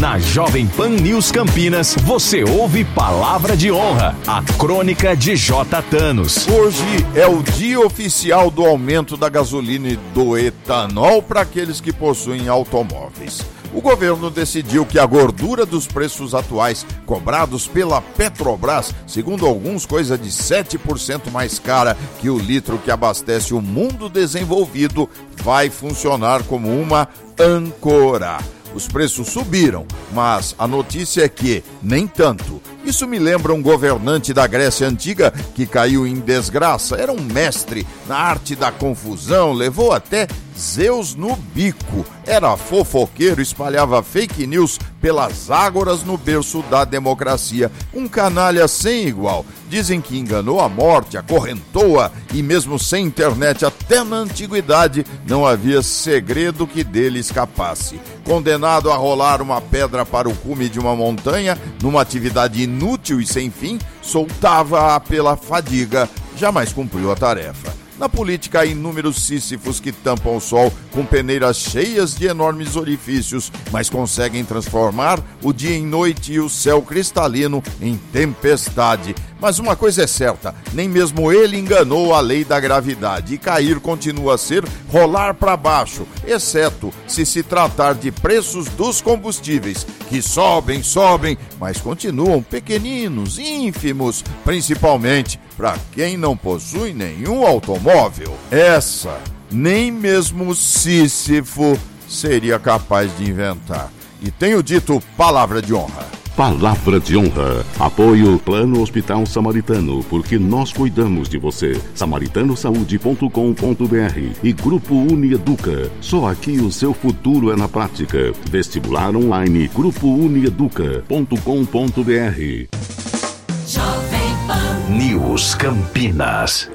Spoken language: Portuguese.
Na Jovem Pan News Campinas, você ouve Palavra de Honra, a crônica de J. Thanos. Hoje é o dia oficial do aumento da gasolina e do etanol para aqueles que possuem automóveis. O governo decidiu que a gordura dos preços atuais cobrados pela Petrobras, segundo alguns, coisa de 7% mais cara que o litro que abastece o mundo desenvolvido, vai funcionar como uma âncora. Os preços subiram, mas a notícia é que nem tanto. Isso me lembra um governante da Grécia Antiga que caiu em desgraça. Era um mestre na arte da confusão, levou até Zeus no bico. Era fofoqueiro, espalhava fake news pelas ágoras no berço da democracia. Um canalha sem igual. Dizem que enganou a morte, acorrentou-a e, mesmo sem internet, até na antiguidade, não havia segredo que dele escapasse. Condenado a rolar uma pedra para o cume de uma montanha, numa atividade inútil e sem fim, soltava-a pela fadiga, jamais cumpriu a tarefa. Na política há inúmeros sísifos que tampam o sol com peneiras cheias de enormes orifícios, mas conseguem transformar o dia em noite e o céu cristalino em tempestade. Mas uma coisa é certa, nem mesmo ele enganou a lei da gravidade e cair continua a ser rolar para baixo, exceto se se tratar de preços dos combustíveis, que sobem, sobem, mas continuam pequeninos, ínfimos, principalmente para quem não possui nenhum automóvel. Essa nem mesmo Sísifo seria capaz de inventar. E tenho dito palavra de honra. Palavra de honra. Apoio Plano Hospital Samaritano, porque nós cuidamos de você. Samaritanosaúde.com.br e Grupo Unieduca. Só aqui o seu futuro é na prática. Vestibular online. Grupo Unieduca.com.br. News Campinas.